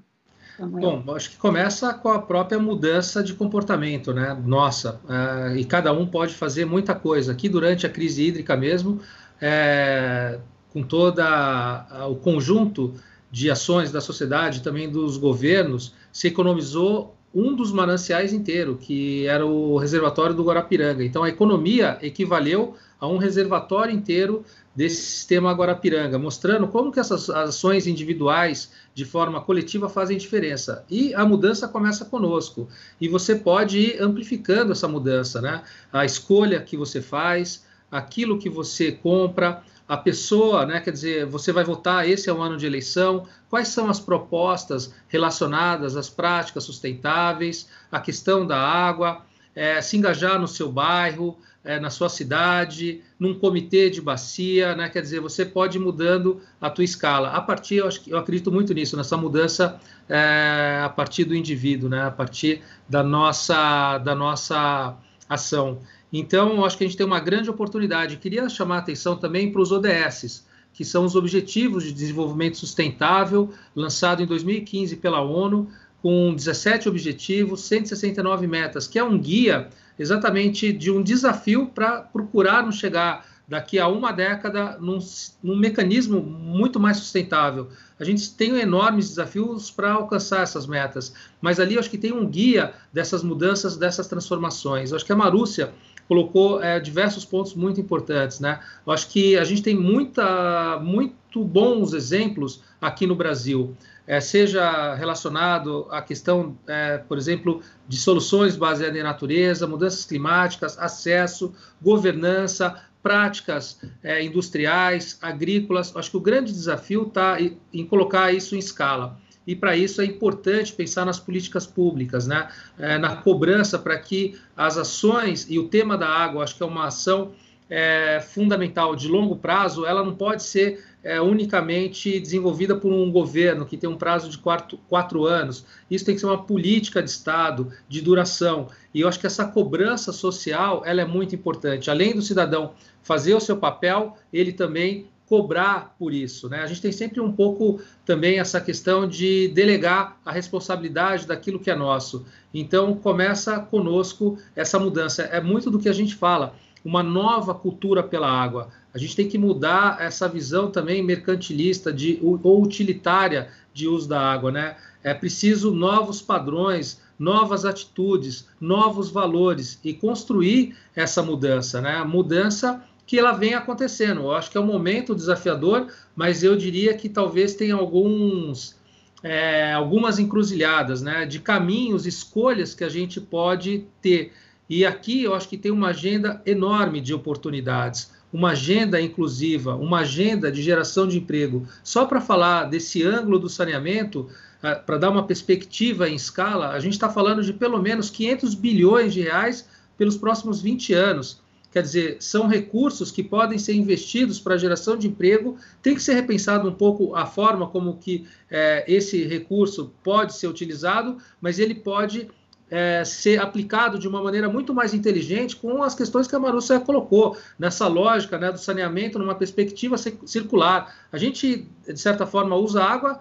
Speaker 4: Bom, acho que começa com a própria mudança de comportamento, né? Nossa, é, e cada um pode fazer muita coisa. Aqui durante a crise hídrica mesmo, é, com toda o conjunto de ações da sociedade, também dos governos, se economizou um dos mananciais inteiro, que era o reservatório do Guarapiranga. Então, a economia equivaleu a um reservatório inteiro desse sistema Guarapiranga, mostrando como que essas ações individuais, de forma coletiva, fazem diferença. E a mudança começa conosco. E você pode ir amplificando essa mudança, né? A escolha que você faz, aquilo que você compra, a pessoa, né, quer dizer, você vai votar, esse é o ano de eleição, quais são as propostas relacionadas às práticas sustentáveis, a questão da água, é, se engajar no seu bairro, é, na sua cidade, num comitê de bacia, né, quer dizer, você pode ir mudando a tua escala. A partir, eu, acho, eu acredito muito nisso, nessa mudança é, a partir do indivíduo, né, a partir da nossa, da nossa ação. Então, acho que a gente tem uma grande oportunidade. Queria chamar a atenção também para os ODS, que são os Objetivos de Desenvolvimento Sustentável, lançado em 2015 pela ONU, com 17 objetivos, 169 metas, que é um guia exatamente de um desafio para procurar não chegar daqui a uma década num, num, mecanismo muito mais sustentável. A gente tem enormes desafios para alcançar essas metas, mas ali acho que tem um guia dessas mudanças, dessas transformações. Eu acho que a Marúcia colocou é, diversos pontos muito importantes, né? Eu acho que a gente tem muita, muito bons exemplos aqui no Brasil, é, seja relacionado à questão, é, por exemplo, de soluções baseadas em natureza, mudanças climáticas, acesso, governança, práticas é, industriais, agrícolas. Acho que o grande desafio está em colocar isso em escala e para isso é importante pensar nas políticas públicas, né? É, na cobrança para que as ações e o tema da água, acho que é uma ação é, fundamental de longo prazo, ela não pode ser é, unicamente desenvolvida por um governo que tem um prazo de quatro, quatro anos. Isso tem que ser uma política de Estado, de duração. E eu acho que essa cobrança social ela é muito importante. Além do cidadão fazer o seu papel, ele também cobrar por isso. Né? A gente tem sempre um pouco também essa questão de delegar a responsabilidade daquilo que é nosso. Então, começa conosco essa mudança. É muito do que a gente fala, uma nova cultura pela água. A gente tem que mudar essa visão também mercantilista de, ou utilitária de uso da água. Né? É preciso novos padrões, novas atitudes, novos valores e construir essa mudança. Né? A mudança que ela vem acontecendo. Eu acho que é um momento desafiador, mas eu diria que talvez tenha alguns, é, algumas encruzilhadas, né, de caminhos, escolhas que a gente pode ter. E aqui eu acho que tem uma agenda enorme de oportunidades, uma agenda inclusiva, uma agenda de geração de emprego. Só para falar desse ângulo do saneamento, é, para dar uma perspectiva em escala, a gente está falando de pelo menos 500 bilhões de reais pelos próximos 20 anos. Quer dizer, são recursos que podem ser investidos para a geração de emprego. Tem que ser repensado um pouco a forma como que é, esse recurso pode ser utilizado, mas ele pode é, ser aplicado de uma maneira muito mais inteligente com as questões que a Marúcia colocou, nessa lógica né, do saneamento, numa perspectiva circular. A gente, de certa forma, usa água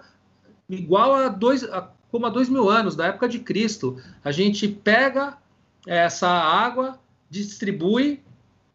Speaker 4: igual a dois, a, como a dois mil anos, da época de Cristo. A gente pega essa água, distribui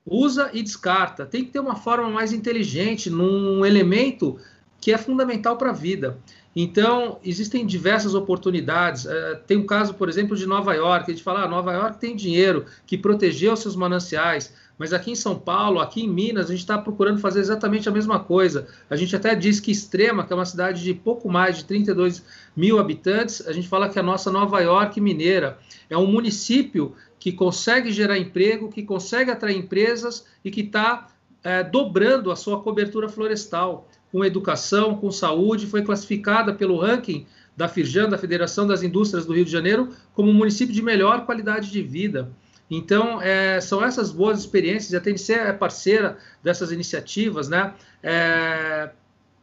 Speaker 4: usa e descarta. Tem que ter uma forma mais inteligente, num elemento que é fundamental para a vida. Então, existem diversas oportunidades. É, tem um caso, por exemplo, de Nova York. A gente fala, ah, Nova York tem dinheiro que protegeu seus mananciais, mas aqui em São Paulo, aqui em Minas, a gente está procurando fazer exatamente a mesma coisa. A gente até diz que Extrema, que é uma cidade de pouco mais de 32 mil habitantes, a gente fala que é a nossa Nova York mineira. É um município que consegue gerar emprego, que consegue atrair empresas e que está é, dobrando a sua cobertura florestal com educação, com saúde, foi classificada pelo ranking da Firjan, da Federação das Indústrias do Rio de Janeiro, como o município de melhor qualidade de vida. Então, é, são essas boas experiências, e a TNC é parceira dessas iniciativas, né? É,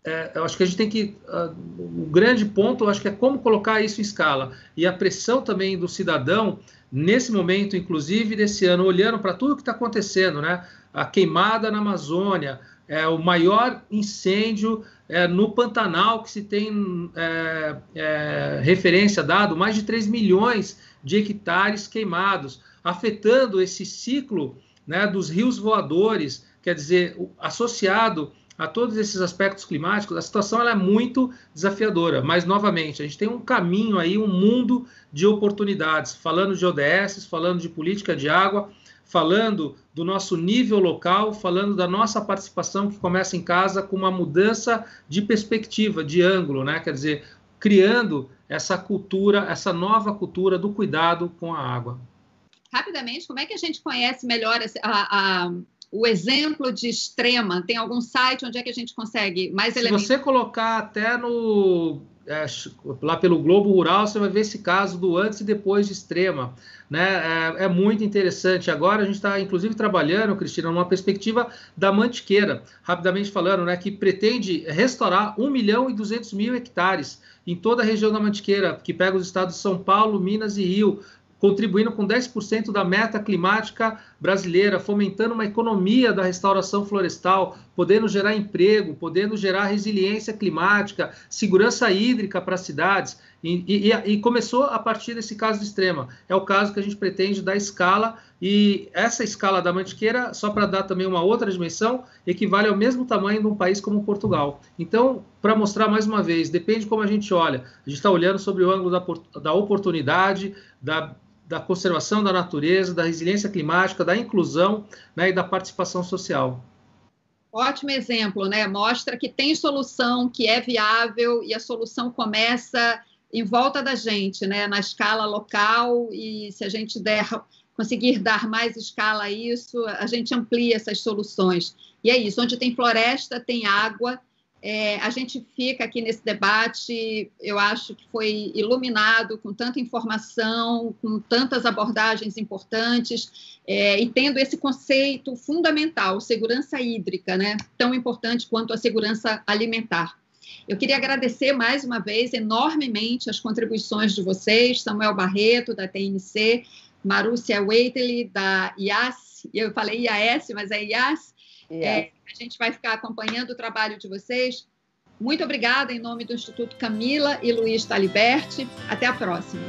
Speaker 4: é, eu acho que a gente tem que. Uh, o grande ponto, eu acho que é como colocar isso em escala. E a pressão também do cidadão, nesse momento, inclusive desse ano, olhando para tudo que está acontecendo, né? A queimada na Amazônia, é, o maior incêndio é, no Pantanal que se tem é, é referência dado, mais de 3 milhões de hectares queimados afetando esse ciclo né, dos rios voadores, quer dizer, associado a todos esses aspectos climáticos, a situação é muito desafiadora. Mas, novamente, a gente tem um caminho aí, um mundo de oportunidades, falando de ODS, falando de política de água, falando do nosso nível local, falando da nossa participação que começa em casa com uma mudança de perspectiva, de ângulo, né? Quer dizer, criando essa cultura, essa nova cultura do cuidado com a água.
Speaker 2: Rapidamente, como é que a gente conhece melhor a, a, o exemplo de extrema? Tem algum site onde é que a gente consegue mais elementos?
Speaker 4: Se você colocar até no é, lá pelo Globo Rural, você vai ver esse caso do antes e depois de extrema. Né? É, é muito interessante. Agora a gente está, inclusive, trabalhando, Cristina, numa perspectiva da Mantiqueira, rapidamente falando, né, que pretende restaurar 1 milhão e 200 mil hectares em toda a região da Mantiqueira, que pega os estados de São Paulo, Minas e Rio, contribuindo com 10% da meta climática brasileira, fomentando uma economia da restauração florestal, podendo gerar emprego, podendo gerar resiliência climática, segurança hídrica para as cidades. E, e, e, começou a partir desse caso de extrema. É o caso que a gente pretende dar escala, e essa escala da Mantiqueira, só para dar também uma outra dimensão, equivale ao mesmo tamanho de um país como Portugal. Então, para mostrar mais uma vez, depende de como a gente olha. A gente está olhando sobre o ângulo da, da oportunidade, da da conservação da natureza, da resiliência climática, da inclusão né, e da participação social.
Speaker 2: Ótimo exemplo, né? Mostra que tem solução, que é viável e a solução começa em volta da gente, né? Na escala local e se a gente der conseguir dar mais escala a isso, a gente amplia essas soluções. E é isso, onde tem floresta, tem água, é, a gente fica aqui nesse debate, eu acho que foi iluminado com tanta informação, com tantas abordagens importantes, é, e tendo esse conceito fundamental, segurança hídrica, né, tão importante quanto a segurança alimentar. Eu queria agradecer mais uma vez enormemente as contribuições de vocês, Samuel Barreto, da TNC, Marúcia Waitley, da IAS, eu falei IAS, mas é IAS, é, a gente vai ficar acompanhando o trabalho de vocês. Muito obrigada em nome do Instituto Camila e Luiz Taliberti. Até a próxima.